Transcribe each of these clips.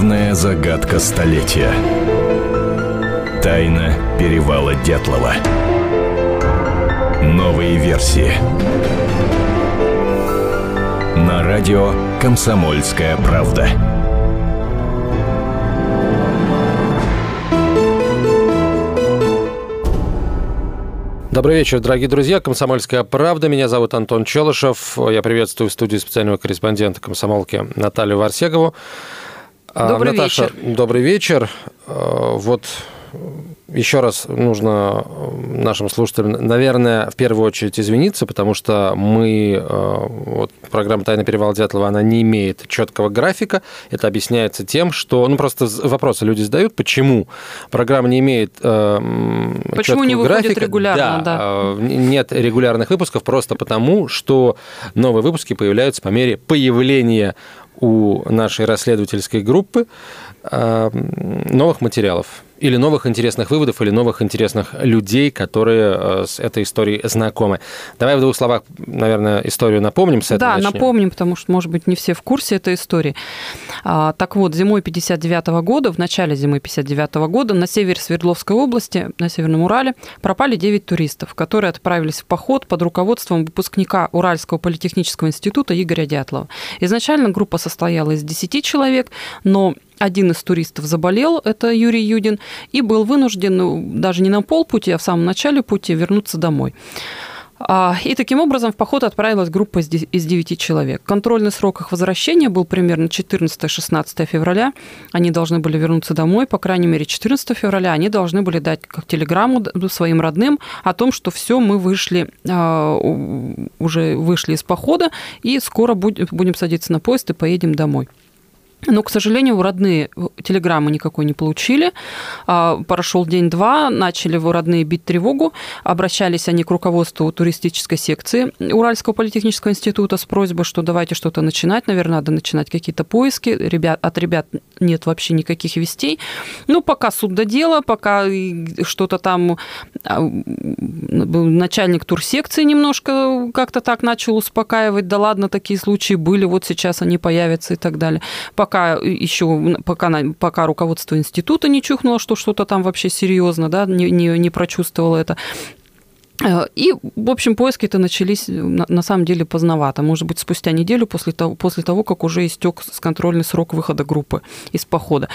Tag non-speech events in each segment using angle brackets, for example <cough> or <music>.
Главная загадка столетия. Тайна перевала Дятлова. Новые версии. На радио «Комсомольская правда». Добрый вечер, дорогие друзья. Комсомольская правда. Меня зовут Антон Челышев. Я приветствую в студии специального корреспондента комсомолки Наталью Варсегову. А, добрый Наташа, вечер. Добрый вечер. А, вот еще раз нужно нашим слушателям, наверное, в первую очередь извиниться, потому что мы, а, вот программа «Тайна перевала Дятлова», она не имеет четкого графика. Это объясняется тем, что, ну, просто вопросы люди задают, почему программа не имеет Почему не выходит графика. регулярно, да, да. Нет регулярных выпусков просто потому, что новые выпуски появляются по мере появления у нашей расследовательской группы новых материалов или новых интересных выводов, или новых интересных людей, которые э, с этой историей знакомы. Давай в двух словах, наверное, историю напомним. С этого да, начнем. напомним, потому что, может быть, не все в курсе этой истории. А, так вот, зимой 59 -го года, в начале зимы 59 -го года на севере Свердловской области, на Северном Урале, пропали 9 туристов, которые отправились в поход под руководством выпускника Уральского политехнического института Игоря Дятлова. Изначально группа состояла из 10 человек, но один из туристов заболел, это Юрий Юдин, и был вынужден ну, даже не на полпути, а в самом начале пути вернуться домой. А, и таким образом в поход отправилась группа из 9 человек. Контрольный срок их возвращения был примерно 14-16 февраля. Они должны были вернуться домой, по крайней мере, 14 февраля. Они должны были дать как телеграмму своим родным о том, что все, мы вышли, а, уже вышли из похода, и скоро будем садиться на поезд и поедем домой. Но, к сожалению, родные телеграммы никакой не получили. А, прошел день-два, начали его родные бить тревогу. Обращались они к руководству туристической секции Уральского политехнического института с просьбой, что давайте что-то начинать. Наверное, надо начинать какие-то поиски. Ребят, от ребят нет вообще никаких вестей. Ну, пока суд до дела, пока что-то там а, начальник турсекции немножко как-то так начал успокаивать. Да ладно, такие случаи были, вот сейчас они появятся и так далее пока еще пока, пока руководство института не чухнуло, что что-то там вообще серьезно, да, не, не, не прочувствовало это. Э, и, в общем, поиски-то начались на самом деле поздновато. Может быть, спустя неделю после того, после того как уже истек контрольный срок выхода группы из похода.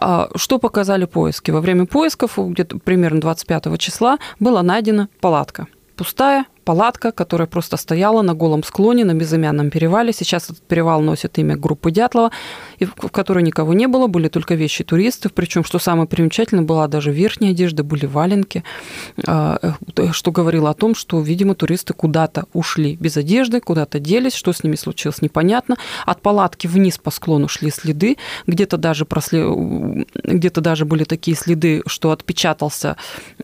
А что показали поиски? Во время поисков, где-то примерно 25 числа, была найдена палатка. Пустая, палатка, которая просто стояла на голом склоне на безымянном перевале. Сейчас этот перевал носит имя группы Дятлова, в которой никого не было, были только вещи туристов. Причем, что самое примечательное, была даже верхняя одежда, были валенки, а, э, что говорило о том, что, видимо, туристы куда-то ушли без одежды, куда-то делись, что с ними случилось, непонятно. От палатки вниз по склону шли следы, где-то даже, просле... где-то даже были такие следы, что отпечатался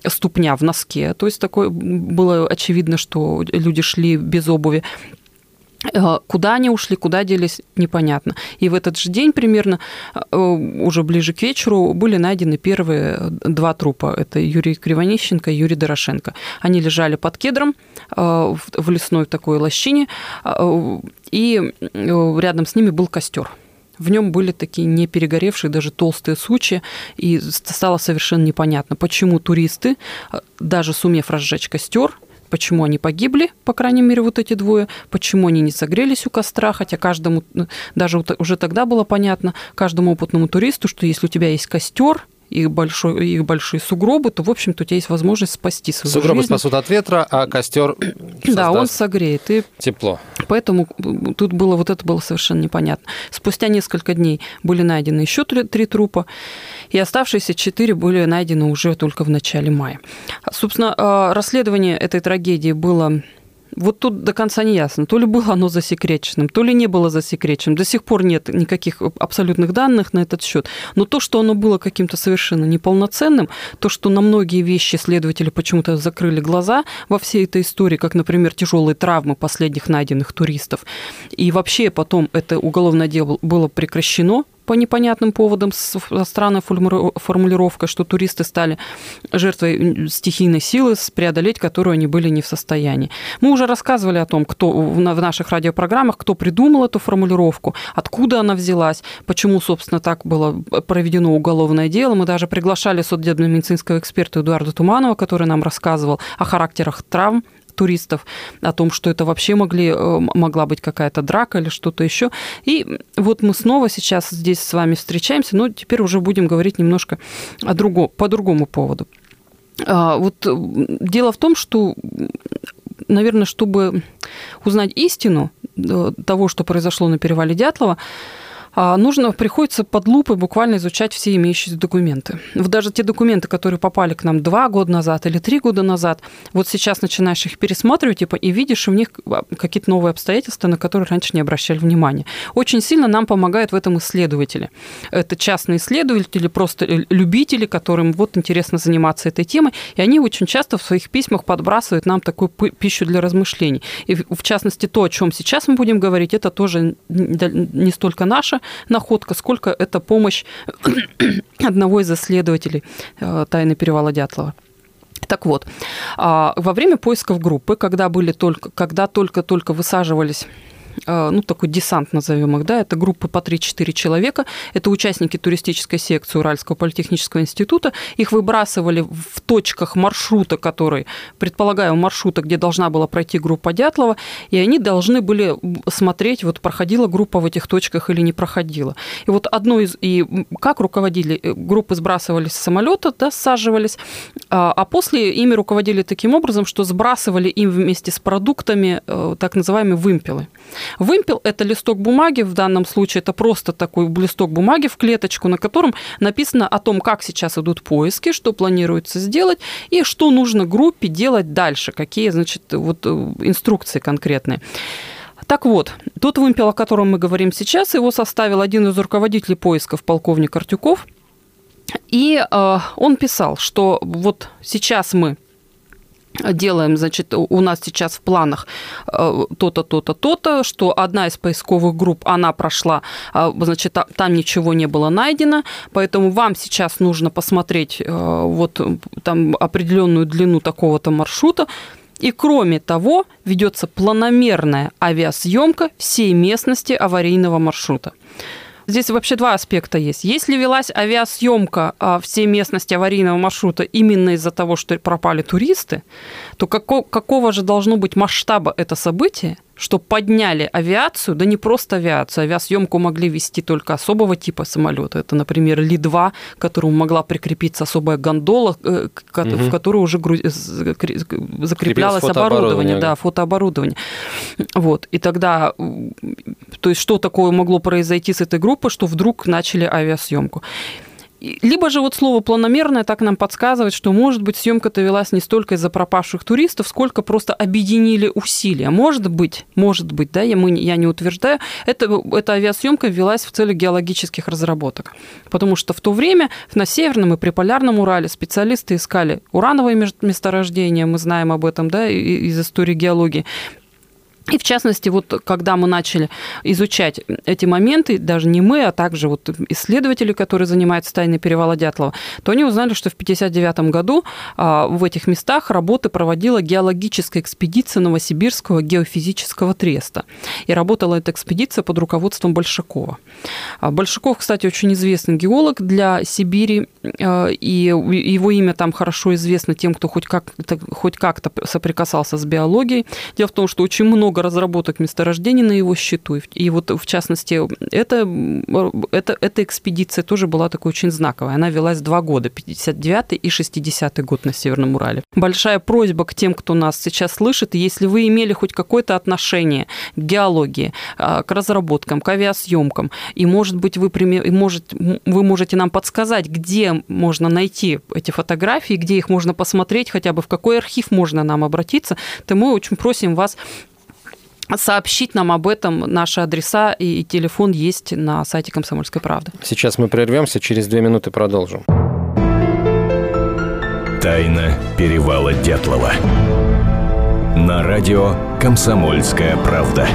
ступня в носке. То есть такое было очевидно, что что люди шли без обуви. Э, куда они ушли, куда делись, непонятно. И в этот же день примерно, э, уже ближе к вечеру, были найдены первые два трупа. Это Юрий Кривонищенко и Юрий Дорошенко. Они лежали под кедром э, в лесной такой лощине, и рядом с ними был костер. В нем были такие не перегоревшие, даже толстые сучи, и стало совершенно непонятно, почему туристы, даже сумев разжечь костер, почему они погибли, по крайней мере, вот эти двое, почему они не согрелись у костра, хотя каждому, ну, даже уже тогда было понятно, каждому опытному туристу, что если у тебя есть костер, их, большой, их большие сугробы, то, в общем-то, у тебя есть возможность спасти свою Сугробы жизнь. спасут от ветра, а костер <clears throat> Да, он согреет. И тепло. Поэтому тут было вот это было совершенно непонятно. Спустя несколько дней были найдены еще три, три трупа, и оставшиеся четыре были найдены уже только в начале мая. Собственно, а, расследование этой трагедии было вот тут до конца не ясно, то ли было оно засекреченным, то ли не было засекреченным. До сих пор нет никаких абсолютных данных на этот счет. Но то, что оно было каким-то совершенно неполноценным, то, что на многие вещи следователи почему-то закрыли глаза во всей этой истории, как, например, тяжелые травмы последних найденных туристов, и вообще потом это уголовное дело было прекращено, по непонятным поводам с странной формулировкой, что туристы стали жертвой стихийной силы, преодолеть которую они были не в состоянии. Мы уже рассказывали о том, кто в наших радиопрограммах, кто придумал эту формулировку, откуда она взялась, почему, собственно, так было проведено уголовное дело. Мы даже приглашали судебно-медицинского эксперта Эдуарда Туманова, который нам рассказывал о характерах травм туристов, о том, что это вообще могли, э, могла быть какая-то драка или что-то еще. И вот мы снова сейчас здесь с вами встречаемся, но теперь уже будем говорить немножко о друго, по другому поводу. А, вот э, дело в том, что, наверное, чтобы узнать истину э, того, что произошло на перевале Дятлова, нужно, приходится под лупой буквально изучать все имеющиеся документы. Вот даже те документы, которые попали к нам два года назад или три года назад, вот сейчас начинаешь их пересматривать типа, и видишь в них а, какие-то новые обстоятельства, на которые раньше не обращали внимания. Очень сильно нам помогают в этом исследователи. Это частные исследователи, просто любители, которым вот интересно заниматься этой темой, и они очень часто в своих письмах подбрасывают нам такую пищу для размышлений. И в частности, то, о чем сейчас мы будем говорить, это тоже не столько наше, находка, сколько это помощь <clears throat> одного из исследователей э, тайны перевала Дятлова. Так вот, а, во время поисков группы, когда были только, когда только-только высаживались ну, такой десант, назовем их, да, это группы по 3-4 человека, это участники туристической секции Уральского политехнического института, их выбрасывали в точках маршрута, который, предполагаю, маршрута, где должна была пройти группа Дятлова, и они должны были смотреть, вот проходила группа в этих точках или не проходила. И вот одно из, и как руководили, группы сбрасывались с самолета, да, саживались, а, а после ими руководили таким образом, что сбрасывали им вместе с продуктами э, так называемые вымпелы. Вымпел – это листок бумаги, в данном случае это просто такой листок бумаги в клеточку, на котором написано о том, как сейчас идут поиски, что планируется сделать и что нужно группе делать дальше, какие, значит, вот э, инструкции конкретные. Так вот, тот вымпел, о котором мы говорим сейчас, его составил один из руководителей поисков, полковник Артюков. И э, он писал, что вот сейчас мы делаем, значит, у нас сейчас в планах э, то-то, то-то, то-то, что одна из поисковых групп, она прошла, э, значит, там ничего не было найдено, поэтому вам сейчас нужно посмотреть э, вот там определенную длину такого-то маршрута, и кроме того, ведется планомерная авиасъемка всей местности аварийного маршрута. Здесь вообще два аспекта есть. Если велась авиасъемка а, всей местности аварийного маршрута именно из-за того, что пропали туристы, то какого, какого же должно быть масштаба это событие, что подняли авиацию, да не просто авиацию, авиасъемку могли вести только особого типа самолета. Это, например, Ли-2, к которому могла прикрепиться особая гондола, угу. в которую уже закреплялось оборудование, да, фотооборудование. Вот. И тогда, то есть что такое могло произойти с этой группой, что вдруг начали авиасъемку. Либо же вот слово планомерное так нам подсказывает, что, может быть, съемка-то велась не столько из-за пропавших туристов, сколько просто объединили усилия. Может быть, может быть, да, я, мы, я не утверждаю, это, эта авиасъемка велась в целях геологических разработок. Потому что в то время на Северном и Приполярном Урале специалисты искали урановые месторождения, мы знаем об этом, да, из истории геологии. И в частности, вот когда мы начали изучать эти моменты, даже не мы, а также вот исследователи, которые занимаются тайной перевала Дятлова, то они узнали, что в 1959 году а, в этих местах работы проводила геологическая экспедиция Новосибирского геофизического треста. И работала эта экспедиция под руководством Большакова. А, Большаков, кстати, очень известный геолог для Сибири, а, и его имя там хорошо известно тем, кто хоть как-то, хоть как-то соприкасался с биологией. Дело в том, что очень много много разработок месторождений на его счету. И вот, в частности, это, это, эта экспедиция тоже была такой очень знаковой. Она велась два года, 59 и 60 год на Северном Урале. Большая просьба к тем, кто нас сейчас слышит, если вы имели хоть какое-то отношение к геологии, а, к разработкам, к авиасъемкам, и, может быть, вы, может, вы можете нам подсказать, где можно найти эти фотографии, где их можно посмотреть, хотя бы в какой архив можно нам обратиться, то мы очень просим вас сообщить нам об этом. Наши адреса и, и телефон есть на сайте «Комсомольской правды». Сейчас мы прервемся, через две минуты продолжим. Тайна перевала Дятлова. На радио «Комсомольская правда».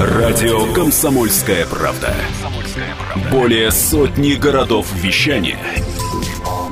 Радио «Комсомольская правда». Более сотни городов вещания –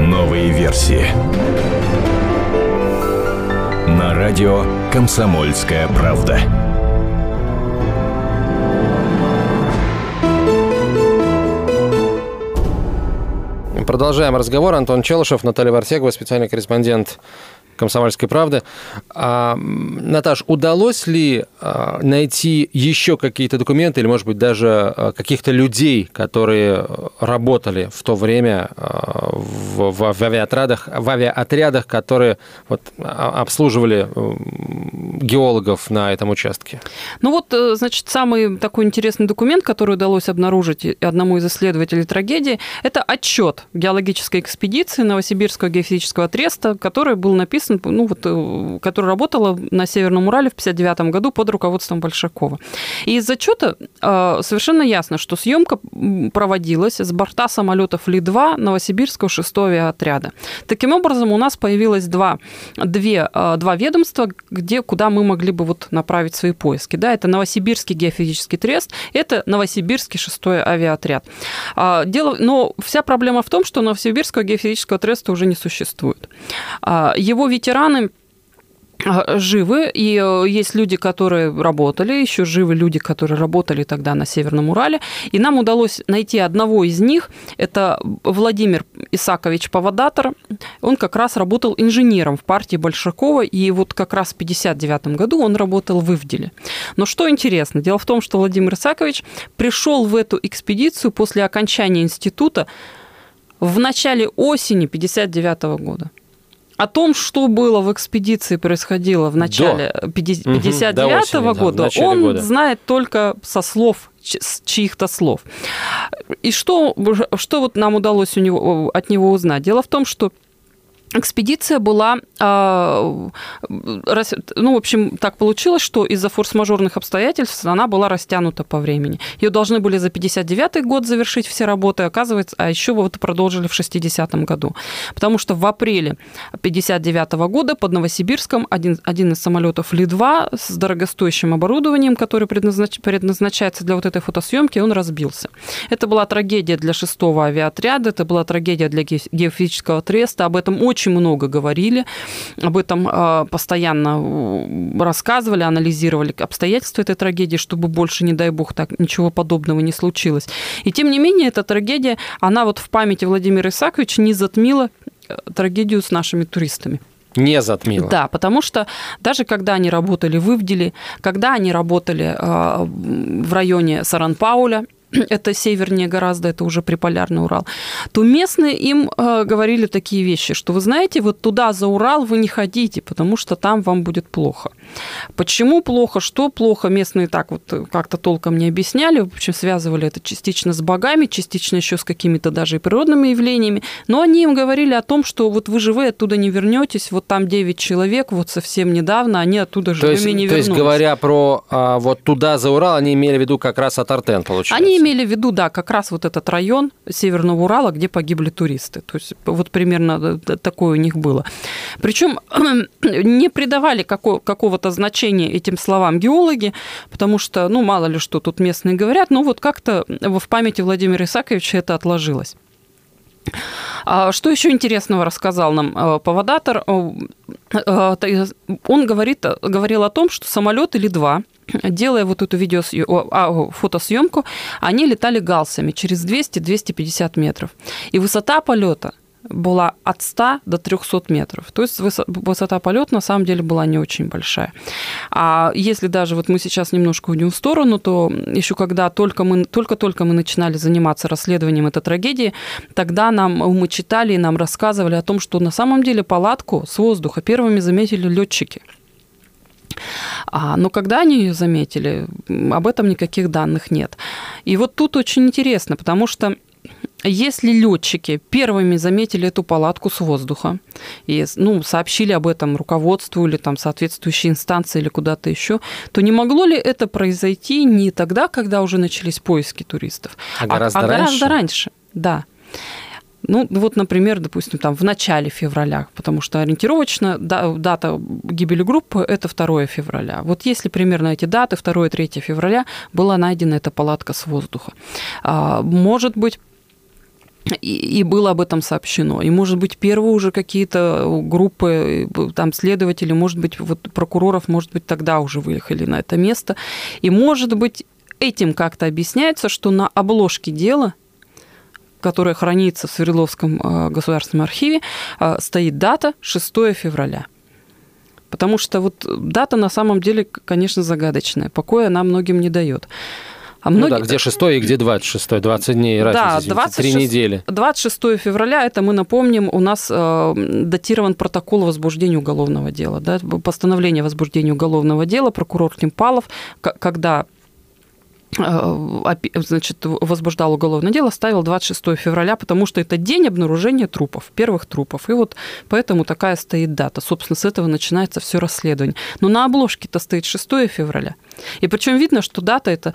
Новые версии. На радио «Комсомольская правда». Продолжаем разговор. Антон Челышев, Наталья Варсегова, специальный корреспондент «Комсомольской правды». А, Наташ, удалось ли а, найти еще какие-то документы или, может быть, даже а, каких-то людей, которые работали в то время в, в, в авиаотрядах, в авиаотрядах, которые вот, обслуживали геологов на этом участке? Ну вот, э, значит, самый такой интересный документ, который удалось обнаружить одному из исследователей трагедии, это отчет геологической экспедиции Новосибирского геофизического треста, который был написан написан, ну, вот, э, которая работала на Северном Урале в 1959 году под руководством Большакова. И из отчета э, совершенно ясно, что съемка проводилась с борта самолетов Ли-2 Новосибирского 6 авиаотряда. Таким образом, у нас появилось два, две, э, два ведомства, где, куда мы могли бы вот направить свои поиски. Да, это Новосибирский геофизический трест, это Новосибирский 6 авиаотряд. А, дело, но вся проблема в том, что Новосибирского геофизического треста уже не существует. А, его ветераны а, живы, и э, есть люди, которые работали, еще живы люди, которые работали тогда на Северном Урале, и нам удалось найти одного из них, это Владимир Исакович Павадатор, он как раз работал инженером в партии Большакова, и вот как раз в 1959 году он работал в Ивделе. Но что интересно, дело в том, что Владимир Исакович пришел в эту экспедицию после окончания института в начале осени 1959 года. О том, что было в экспедиции происходило в начале 59 -го года, да, он года. знает только со слов с чьих-то слов. И что, что вот нам удалось у него, от него узнать? Дело в том, что экспедиция была, а, ну, в общем, так получилось, что из-за форс-мажорных обстоятельств она была растянута по времени. Ее должны были за 59 год завершить все работы, оказывается, а еще вот продолжили в 60-м году. Потому что в апреле 59 года под Новосибирском один, один из самолетов Ли-2 с дорогостоящим оборудованием, который предназнач, предназначается для вот этой фотосъемки, он разбился. Это была трагедия для шестого авиаотряда, это была трагедия для геофизического треста, об этом очень очень много говорили, об этом а, постоянно э, рассказывали, анализировали обстоятельства этой трагедии, чтобы больше, не дай бог, так ничего подобного не случилось. И тем не менее, эта трагедия, она вот в памяти Владимира Исаковича не затмила э, трагедию с нашими туристами. Не затмила. Да, потому что даже когда они работали в Ивделе, когда они работали а, в районе Саран-Пауля, <clears throat> это севернее гораздо, это уже приполярный Урал, то местные им э, говорили такие вещи, что вы знаете, вот туда за Урал вы не ходите, потому что там вам будет плохо. Почему плохо, что плохо, местные так вот как-то толком не объясняли, в общем, связывали это частично с богами, частично еще с какими-то даже и природными явлениями, но они им говорили о том, что вот вы живые оттуда не вернетесь, вот там 9 человек, вот совсем недавно они оттуда живыми есть, не вернулись. То есть, говоря про а, вот туда за Урал, они имели в виду как раз от Артен, получается? Они имели в виду, да, как раз вот этот район Северного Урала, где погибли туристы. То есть вот примерно такое у них было. Причем <clears throat> не придавали какого-то значения этим словам геологи, потому что, ну, мало ли что тут местные говорят, но вот как-то в памяти Владимира Исаковича это отложилось. А что еще интересного рассказал нам э, поводатор? Э, э, он говорит, говорил о том, что самолет или два делая вот эту видео, а, фотосъемку, они летали галсами через 200-250 метров. И высота полета была от 100 до 300 метров. То есть высота полета на самом деле была не очень большая. А если даже вот мы сейчас немножко уйдем в сторону, то еще когда только мы, только-только мы начинали заниматься расследованием этой трагедии, тогда нам мы читали и нам рассказывали о том, что на самом деле палатку с воздуха первыми заметили летчики. А, но когда они ее заметили, об этом никаких данных нет. И вот тут очень интересно, потому что если летчики первыми заметили эту палатку с воздуха и ну, сообщили об этом руководству или там соответствующей инстанции или куда-то еще, то не могло ли это произойти не тогда, когда уже начались поиски туристов, а гораздо, а, раньше? гораздо раньше? Да. Ну, вот, например, допустим, там в начале февраля, потому что ориентировочно дата гибели группы – это 2 февраля. Вот если примерно эти даты, 2-3 февраля, была найдена эта палатка с воздуха. А, может быть, и, было об этом сообщено. И, может быть, первые уже какие-то группы, там, следователи, может быть, вот прокуроров, может быть, тогда уже выехали на это место. И, может быть, этим как-то объясняется, что на обложке дела которое хранится в Свердловском э, государственном архиве, э, стоит дата 6 февраля. Потому что вот дата на самом деле, конечно, загадочная. Покоя она многим не дает. А многие... Ну да, где 6 и где 26, 20 дней разница, да, 26, 3 недели. 26 февраля, это мы напомним, у нас э, датирован протокол возбуждения уголовного дела, да, постановление возбуждения уголовного дела, прокурор Тимпалов, когда Э, значит, возбуждал уголовное дело, ставил 26 февраля, потому что это день обнаружения трупов, первых трупов. И вот поэтому такая стоит дата. Собственно, с этого начинается все расследование. Но на обложке-то стоит 6 февраля. И причем видно, что дата это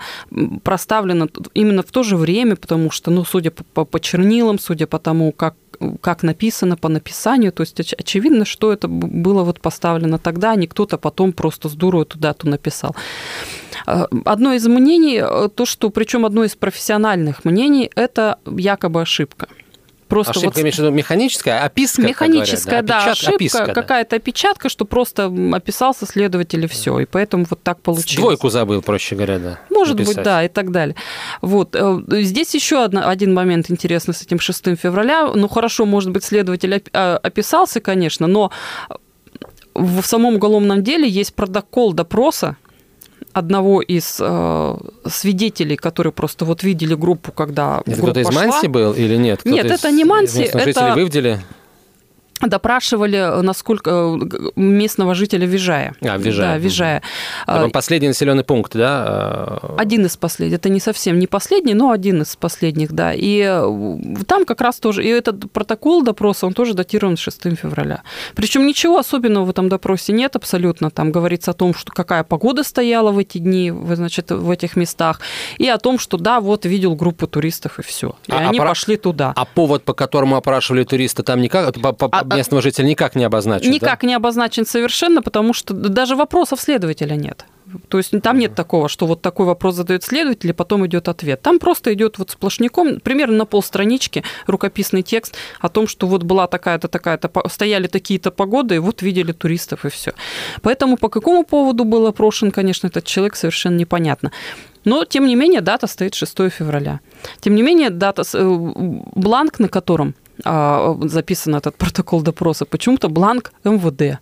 проставлена именно в то же время, потому что, ну, судя по, по чернилам, судя по тому, как как написано по написанию, то есть очевидно, что это было вот поставлено тогда, а не кто-то потом просто с дуру эту дату написал. Э, одно из мнений, э, то, что, причем одно из профессиональных мнений, это якобы ошибка. Просто ошибка, вот... имеешь в виду механическая, описка? Механическая, говорят, да, да ошибка, описка, какая-то да. опечатка, что просто описался следователь и все, и поэтому вот так получилось. Двойку забыл, проще говоря, да. Может написать. быть, да, и так далее. Вот. Э, здесь еще одна, один момент интересный с этим 6 февраля. Ну, хорошо, может быть, следователь описался, конечно, но в самом уголовном деле есть протокол допроса, одного из э, свидетелей, которые просто вот видели группу, когда Это кто-то из Манси был или нет? Нет, это не Манси. Это... Выведели? Допрашивали, насколько э, местного жителя Вижая. А, Вижая. Да, Вижая. Это последний населенный пункт, да? Один из последних. Это не совсем не последний, но один из последних, да. И э, там как раз тоже, и этот протокол допроса, он тоже датирован 6 февраля. Причем ничего особенного в этом допросе нет абсолютно. Там говорится о том, что какая погода стояла в эти дни, значит, в этих местах, и о том, что да, вот видел группу туристов и все. И а, они опра... пошли туда. А повод, по которому опрашивали туриста, там никак? По, по, а, местного жителя никак не обозначен. Никак да? не обозначен совершенно, потому что даже вопросов следователя нет. То есть там нет такого, что вот такой вопрос задает следователь, и потом идет ответ. Там просто идет вот сплошняком, примерно на полстранички рукописный текст о том, что вот была такая-то, такая-то, стояли такие-то погоды, и вот видели туристов, и все. Поэтому по какому поводу был опрошен, конечно, этот человек, совершенно непонятно. Но, тем не менее, дата стоит 6 февраля. Тем не менее, дата, э, бланк, на котором записан этот <laughs> протокол допроса, почему-то бланк МВД.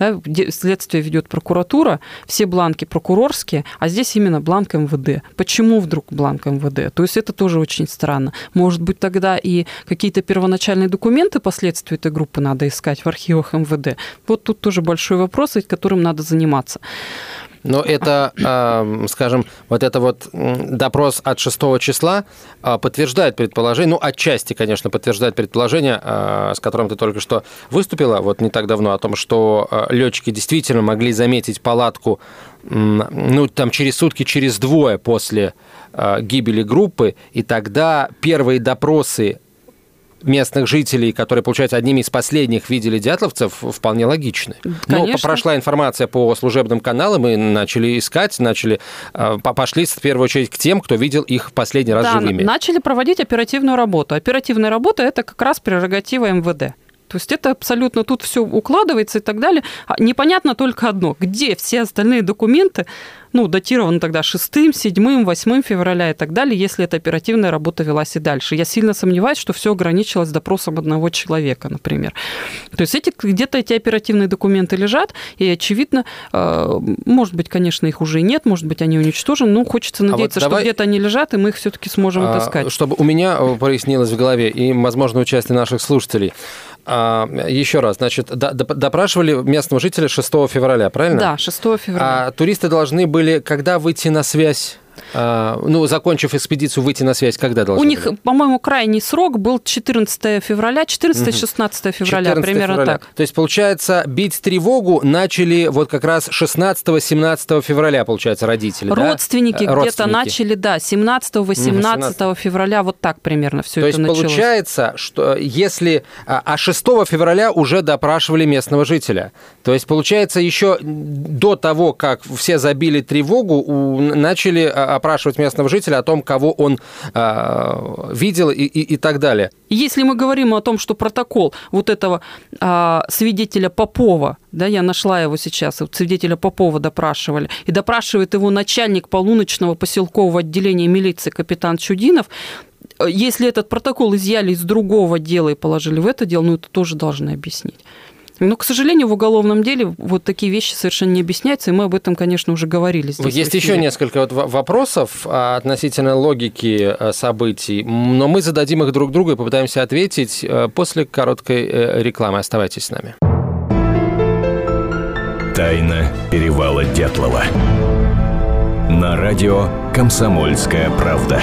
Да, следствие ведет прокуратура, все бланки прокурорские, а здесь именно бланк МВД. Почему вдруг бланк МВД? То есть это тоже очень странно. Может быть, тогда и какие-то первоначальные документы последствия этой группы надо искать в архивах МВД. Вот тут тоже большой вопрос, которым надо заниматься. Но это, скажем, вот это вот допрос от 6 числа а, подтверждает предположение, ну, отчасти, конечно, подтверждает предположение, а, с которым ты только что выступила, вот не так давно, о том, что а, летчики действительно могли заметить палатку, ну, там, через сутки, через двое после гибели группы, и тогда первые допросы местных жителей, которые, получается, одними из последних видели дятловцев, вполне логичны. Конечно. Но прошла информация по служебным каналам, и начали искать, начали а, пошли в первую очередь к тем, кто видел их последний раз да, живыми. начали проводить оперативную работу. Оперативная работа – это как раз прерогатива МВД. То есть это абсолютно тут все укладывается и так далее. А непонятно только одно, где все остальные документы, ну, датированы тогда 6, 7, 8 февраля и так далее, если эта оперативная работа велась и дальше. Я сильно сомневаюсь, что все ограничилось допросом одного человека, например. То есть эти, где-то эти оперативные документы лежат, и, очевидно, э, может быть, конечно, их уже нет, может быть, они уничтожены, но хочется надеяться, а вот давай... что где-то они лежат, и мы их все-таки сможем а, отыскать. Чтобы у меня прояснилось в голове, и, возможно, участие наших слушателей – еще раз, значит, допрашивали местного жителя 6 февраля, правильно? Да, 6 февраля. А туристы должны были когда выйти на связь А, ну, закончив экспедицию, выйти на связь, когда должны У них, были? по-моему, крайний срок был 14 февраля, 14-16 февраля, 14 примерно февраля. так. То есть, получается, бить тревогу начали вот как раз 16-17 февраля, получается, родители, да? Родственники Э, где-то начали, да, 17-18 февраля, вот так примерно все То это есть началось. получается, что если... А а 6 февраля уже допрашивали местного жителя. То есть, получается, еще до того, как все забили тревогу, начали а, опрашивать местного жителя о том, кого он а, видел и, и- и так далее. Если мы говорим о том, что протокол вот этого а, свидетеля Попова, да, я нашла его сейчас, вот свидетеля Попова допрашивали, и допрашивает его начальник полуночного поселкового отделения милиции капитан Чудинов, э, если этот протокол изъяли из другого дела и положили в это дело, ну это тоже должны объяснить. Но, к сожалению, в уголовном деле вот такие вещи совершенно не объясняются, и мы об этом, конечно, уже говорили здесь. Есть еще несколько вот во- вопросов а, относительно логики а, событий, но мы зададим их друг другу и попытаемся ответить а, после короткой э, рекламы. Оставайтесь с нами. Тайна перевала Дятлова. На радио «Комсомольская правда».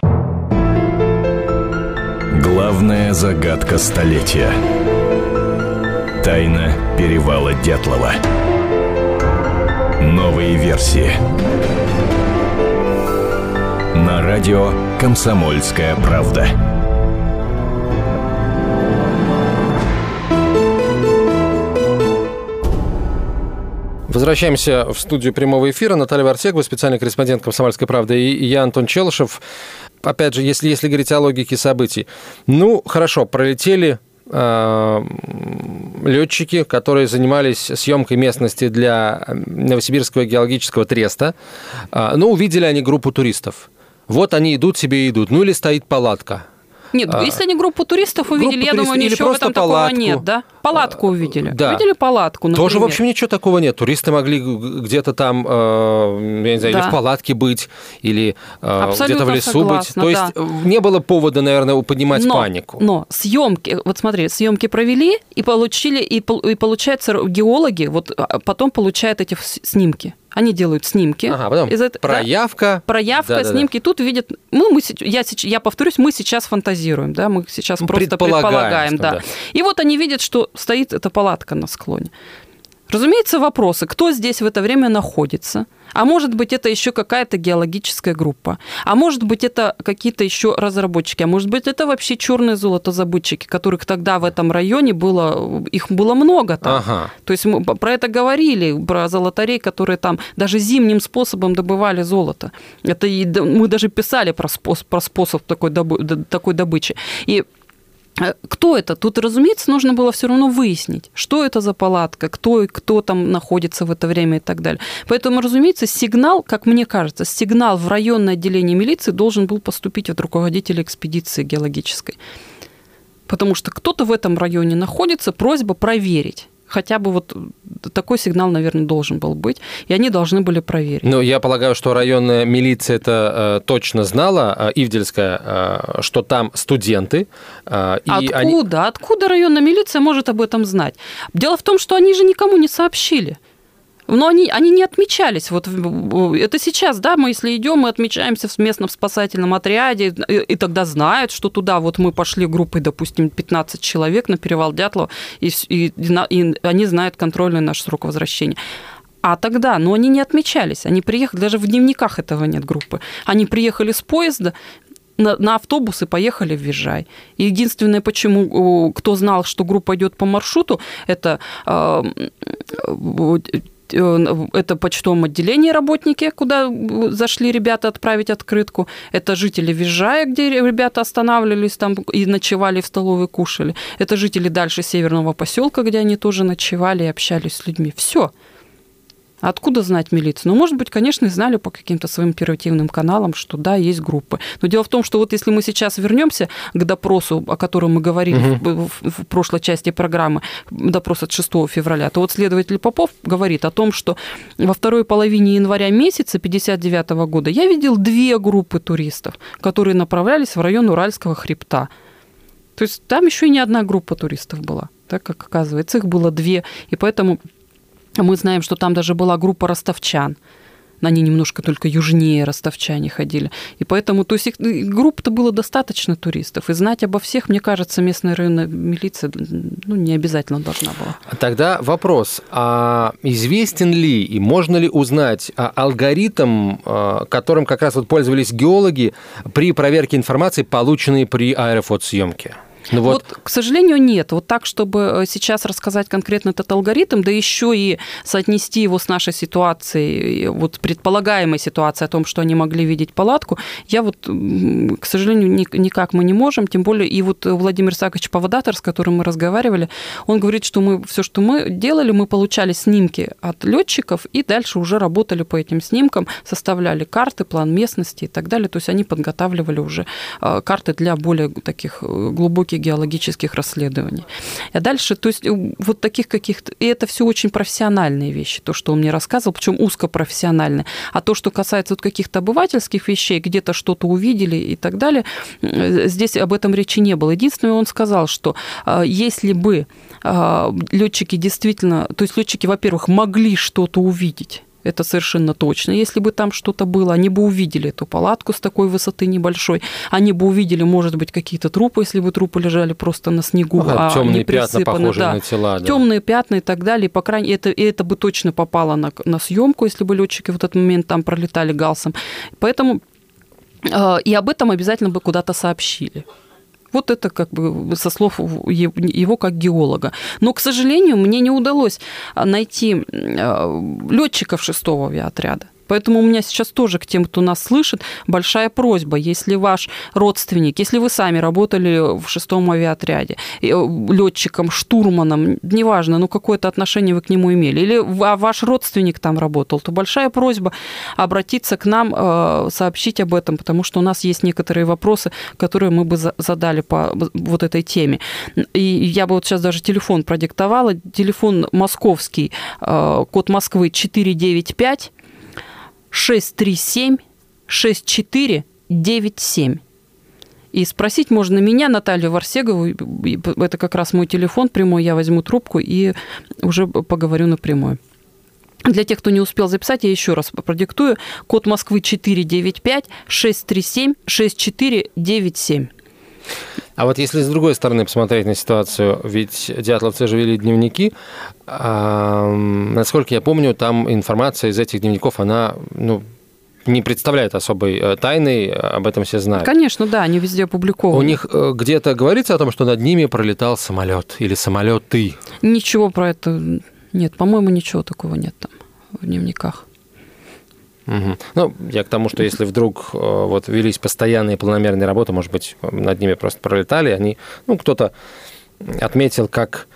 Главная загадка столетия. Тайна перевала Дятлова. Новые версии. На радио «Комсомольская правда». Возвращаемся в студию прямого эфира. Наталья Вартегова, специальный корреспондент «Комсомольской правды», и я, Антон Челышев. Опять же, если, если говорить о логике событий. Ну, хорошо, пролетели э, летчики, которые занимались съемкой местности для Новосибирского геологического треста. Э, ну, увидели они группу туристов. Вот они идут себе и идут. Ну, или стоит палатка. Нет, А, если они группу туристов увидели, группу я думаю, туристов или ничего в этом такого палатку. нет, да? Палатку А, увидели. да. Увидели палатку, например. Тоже, в общем, ничего такого нет. Туристы могли где-то там, э, я не знаю, или Да. в палатке быть, или э, где-то в лесу согласна, быть. То да. есть э, не было повода, наверное, поднимать но, панику. Но съемки, вот смотри, съемки провели и получили, и, и получается, геологи вот а, потом получают эти снимки. Они делают снимки. Ага, потом из этой- да, проявка. проявка, Да-да-да. снимки. Тут видят, ну, мы, сеч- я, я повторюсь, мы сейчас фантазируем, да, мы сейчас Ну, просто предполагаем, предполагаем, да. да. И вот они видят, что стоит эта палатка на склоне. Разумеется, вопросы, кто здесь в это время находится, а может быть, это еще какая-то геологическая группа, а может быть, это какие-то еще разработчики, а может быть, это вообще черные золотозабытчики, которых тогда в этом районе было, их было много там. Ага. То есть мы про это говорили, про золотарей, которые там даже зимним способом добывали золото. Это и мы даже писали про способ, про способ такой, добы- такой добычи. И кто это? Тут, разумеется, нужно было все равно выяснить, что это за палатка, кто, и кто там находится в это время и так далее. Поэтому, разумеется, сигнал, как мне кажется, сигнал в районное отделение милиции должен был поступить от руководителя экспедиции геологической. Потому что кто-то в этом районе находится, просьба проверить. Хотя бы вот такой сигнал, наверное, должен был быть, и они должны были проверить. Ну, я полагаю, что районная милиция это э, точно знала, э, Ивдельская, э, что там студенты. э, и Откуда? они- Откуда районная милиция может об этом знать? Дело в том, что они же никому не сообщили. Но они, они не отмечались. Вот это сейчас, да, мы если идем, мы отмечаемся в местном спасательном отряде, и, и тогда знают, что туда вот мы пошли группой, допустим, 15 человек на перевал Дятлова, и, и и они знают контрольный наш срок возвращения. А тогда, но они не отмечались, они приехали, даже в дневниках этого нет группы. Они приехали с поезда, на, на автобус и поехали в Визжай. И единственное, почему кто знал, что группа идет по маршруту, это э, это почтовом отделении работники, куда э, зашли ребята отправить открытку. Это жители Визжая, где ребята останавливались там и ночевали в столовой, кушали. Это жители дальше северного поселка, где они тоже ночевали и общались с людьми. Все. Откуда знать милицию? Ну, может быть, конечно, знали по каким-то своим оперативным каналам, что да, есть группы. Но дело в том, что вот если мы сейчас вернемся к допросу, о котором мы говорили угу. в, в, в прошлой части программы, допрос от 6 февраля, то вот следователь Попов говорит о том, что во второй половине января месяца 59 года я видел две группы туристов, которые направлялись в район Уральского хребта. То есть там еще и не одна группа туристов была, так как оказывается, их было две, и поэтому мы знаем, что там даже была группа ростовчан. Они немножко только южнее ростовчане ходили. И поэтому, то есть их, групп-то было достаточно туристов. И знать обо всех, мне кажется, местная районная милиция ну, не обязательно должна была. Тогда вопрос. А известен ли и можно ли узнать алгоритм, а, которым как раз вот пользовались геологи при проверке информации, полученной при аэрофотосъемке? Ну вот. вот, к сожалению, нет. Вот так, чтобы э, сейчас рассказать конкретно этот алгоритм, да еще и соотнести его с нашей ситуацией, вот предполагаемой ситуацией о том, что они могли видеть палатку, я вот, к сожалению, никак мы не можем. Тем более и вот Владимир Сакович Павадатор, с которым мы разговаривали, он говорит, что мы все, что мы делали, мы получали снимки от летчиков и дальше уже работали по этим снимкам, составляли карты, план местности и так далее. То есть они подготавливали уже э, карты для более таких э, глубоких геологических расследований. А дальше, то есть э, вот таких каких-то... И это все очень профессиональные вещи, то, что он мне рассказывал, причем узкопрофессиональные. А то, что касается вот каких-то обывательских вещей, где-то что-то увидели и так далее, э, здесь об этом речи не было. Единственное, он сказал, что э, если бы летчики действительно... То есть летчики, во-первых, могли что-то увидеть, это совершенно точно. Если бы там что-то было, они бы увидели эту палатку с такой высоты небольшой. Они бы увидели, может быть, какие-то трупы, если бы трупы лежали просто на снегу. Ага, а темные пятна, похожие да. на тела. Да. Темные пятна и так далее. По крайней это, и это бы точно попало на, на съемку, если бы летчики в этот момент там пролетали галсом. Поэтому э, и об этом обязательно бы куда-то сообщили. Вот это как бы со слов его как геолога. Но, к сожалению, мне не удалось найти э, летчиков шестого авиаотряда. Поэтому у меня сейчас тоже к тем, кто нас слышит, большая просьба, если ваш родственник, если вы сами работали в шестом авиаотряде, э, летчиком, штурманом, неважно, ну какое-то отношение вы к нему имели, или а ваш родственник там работал, то большая просьба обратиться к нам, э, сообщить об этом, потому что у нас есть некоторые вопросы, которые мы бы задали по вот этой теме. И я бы вот сейчас даже телефон продиктовала. Телефон московский, э, код Москвы 495 637 6497. И спросить можно меня, Наталью Варсегову, это как раз мой телефон прямой, я возьму трубку и уже поговорю напрямую. Для тех, кто не успел записать, я еще раз продиктую. Код Москвы 495 637 6497. А вот если с другой стороны посмотреть на ситуацию, ведь дятловцы же вели дневники, а, насколько я помню, там информация из этих дневников, она ну, не представляет особой э, тайны, об этом все знают. Конечно, да, они везде опубликованы. У них э, где-то говорится о том, что над ними пролетал самолет или самолеты. Ничего про это нет, по-моему, ничего такого нет там в дневниках. Угу. Ну, я к тому, что если вдруг э, вот велись постоянные планомерные работы, может быть, над ними просто пролетали, они, ну, кто-то отметил как,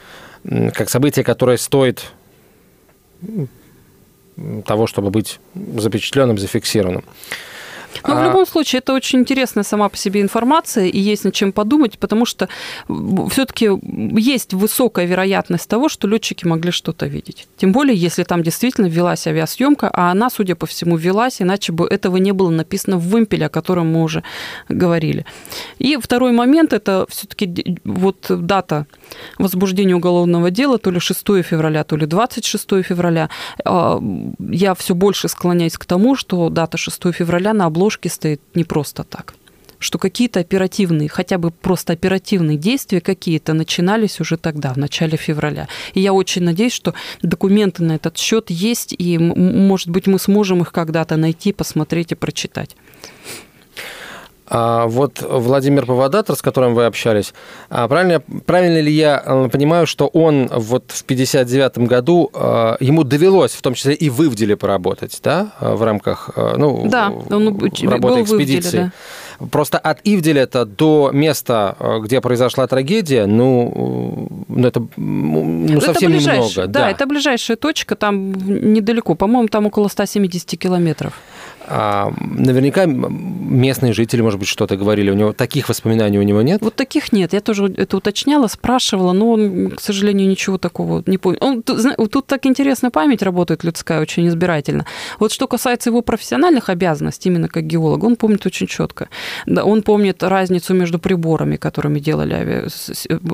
как событие, которое стоит того, чтобы быть запечатленным, зафиксированным. Но а... в любом случае это очень интересная сама по себе информация, и есть над чем подумать, потому что все-таки есть высокая вероятность того, что летчики могли что-то видеть. Тем более, если там действительно велась авиасъемка, а она, судя по всему, велась, иначе бы этого не было написано в вымпеле, о котором мы уже говорили. И второй момент это все-таки вот дата возбуждения уголовного дела, то ли 6 февраля, то ли 26 февраля. А, я все больше склоняюсь к тому, что дата 6 февраля на обложке обложке стоит не просто так что какие-то оперативные, хотя бы просто оперативные действия какие-то начинались уже тогда, в начале февраля. И я очень надеюсь, что документы на этот счет есть, и, может быть, мы сможем их когда-то найти, посмотреть и прочитать. А вот Владимир Павадатор, с которым вы общались, а правильно, правильно ли я э, понимаю, что он вот в 59 году, э, ему довелось в том числе и в Ивделе поработать, да, в рамках, э, ну, да, он работы экспедиции. Вывделе, да. Просто от Ивделета до места, э, где произошла трагедия, ну, ну это ну, совсем это немного. Да, да, это ближайшая точка, там недалеко, по-моему, там около 170 километров. А, наверняка местные жители, может быть, что-то говорили. У него таких воспоминаний у него нет? Вот таких нет. Я тоже это уточняла, спрашивала, но он, к сожалению, ничего такого не понял. Он, тут так интересная память работает людская, очень избирательно. Вот что касается его профессиональных обязанностей, именно как геолог, он помнит очень четко. Да, он помнит разницу между приборами, которыми делали ави...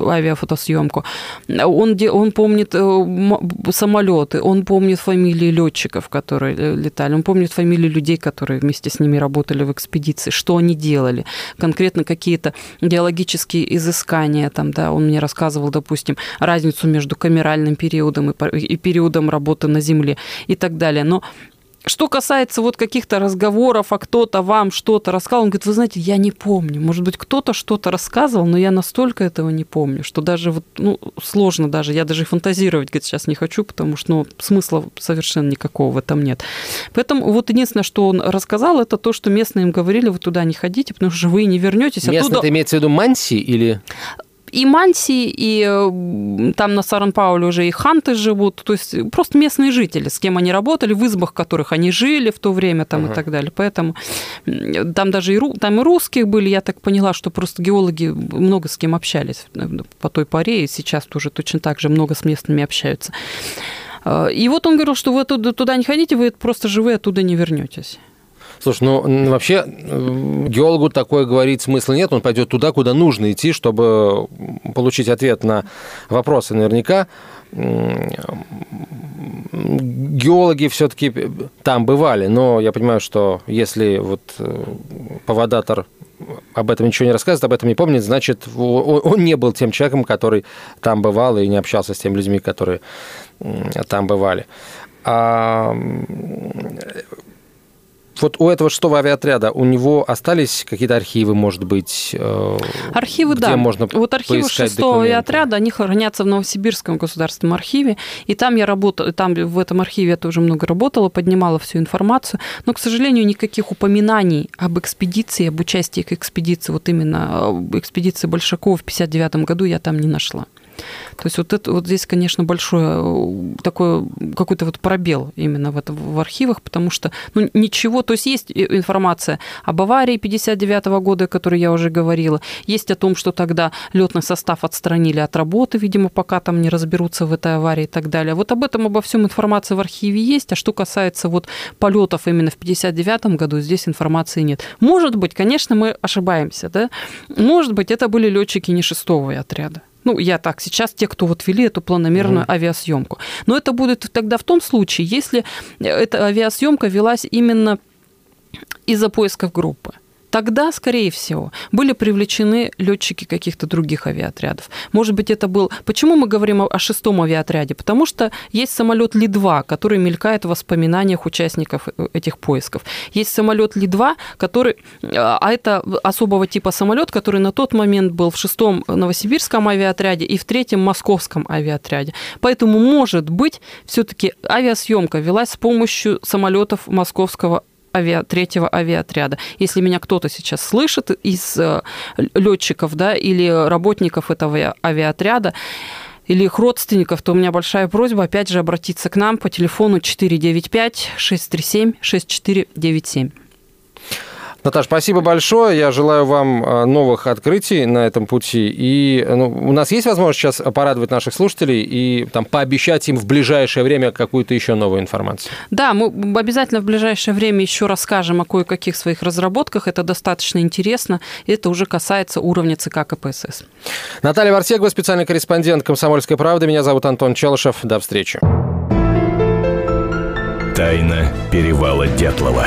авиафотосъемку. Он, он помнит э, самолеты, он помнит фамилии летчиков, которые э, летали, он помнит фамилии людей, которые вместе с ними работали в экспедиции, что они делали, конкретно какие-то геологические изыскания, там, да, он мне рассказывал, допустим, разницу между камеральным периодом и периодом работы на Земле и так далее. Но что касается вот каких-то разговоров, а кто-то вам что-то рассказал, он говорит, вы знаете, я не помню. Может быть, кто-то что-то рассказывал, но я настолько этого не помню, что даже вот, ну, сложно даже, я даже фантазировать, говорит, сейчас не хочу, потому что, ну, смысла совершенно никакого в этом нет. Поэтому вот единственное, что он рассказал, это то, что местные им говорили, вы туда не ходите, потому что вы не вернетесь. Местные, оттуда... это имеется в виду Манси или и Манси, и там на Саран-Пауле уже и ханты живут, то есть просто местные жители, с кем они работали, в избах, которых они жили в то время там uh-huh. и так далее. Поэтому там даже и, там и русских были, я так поняла, что просто геологи много с кем общались э, по той поре, и сейчас тоже точно так же много с местными общаются. Э, и вот он говорил, что вы туда не ходите, вы просто живы оттуда не вернетесь. Слушай, ну вообще геологу такое говорить смысла нет, он пойдет туда, куда нужно идти, чтобы получить ответ на вопросы. Наверняка геологи все-таки там бывали, но я понимаю, что если вот э, поводатор об этом ничего не рассказывает, об этом не помнит, значит, он не был тем человеком, который там бывал и не общался с теми людьми, которые там бывали. А вот у этого шестого авиаотряда у него остались какие-то архивы, может быть? Э, архивы, где да. можно Вот архивы шестого авиаотряда, они хранятся в Новосибирском государственном архиве, и там я работала, там в этом архиве я тоже много работала, поднимала всю информацию, но, к сожалению, никаких упоминаний об экспедиции, об участии к экспедиции, вот именно экспедиции Большакова в 59 году я там не нашла. То есть вот, это, вот здесь, конечно, большой э, такой какой-то вот пробел именно в, это, в архивах, потому что ну, ничего, то есть есть информация об аварии 59 -го года, о которой я уже говорила, есть о том, что тогда летный состав отстранили от работы, видимо, пока там не разберутся в этой аварии и так далее. Вот об этом, обо всем информация в архиве есть, а что касается вот полетов именно в 59 году, здесь информации нет. Может быть, конечно, мы ошибаемся, да? Может быть, это были летчики не шестого отряда. Ну, я так, сейчас те, кто вот вели эту планомерную mm авиасъемку. Но это будет тогда в том случае, если эта авиасъемка велась именно из-за поисков группы тогда, скорее всего, были привлечены летчики каких-то других авиаотрядов. Может быть, это был... Почему мы говорим о шестом авиаотряде? Потому что есть самолет Ли-2, который мелькает в воспоминаниях участников э, этих поисков. Есть самолет Ли-2, который... А, а это особого типа самолет, который на тот момент был в шестом новосибирском авиаотряде и в третьем московском авиаотряде. Поэтому, может быть, все-таки авиасъемка велась с помощью самолетов московского авиа, третьего авиаотряда. Если меня кто-то сейчас слышит из э, летчиков да, или работников этого авиаотряда, или их родственников, то у меня большая просьба опять же обратиться к нам по телефону 495 637 6497. Наташа, спасибо большое. Я желаю вам э, новых открытий на этом пути. И ну, у нас есть возможность сейчас порадовать наших слушателей и там, пообещать им в ближайшее время какую-то еще новую информацию? Да, мы обязательно в ближайшее время еще расскажем о кое-каких своих разработках. Это достаточно интересно. И это уже касается уровня ЦК КПСС. Наталья Варсегова, специальный корреспондент «Комсомольской правды». Меня зовут Антон Челышев. До встречи. Тайна перевала Дятлова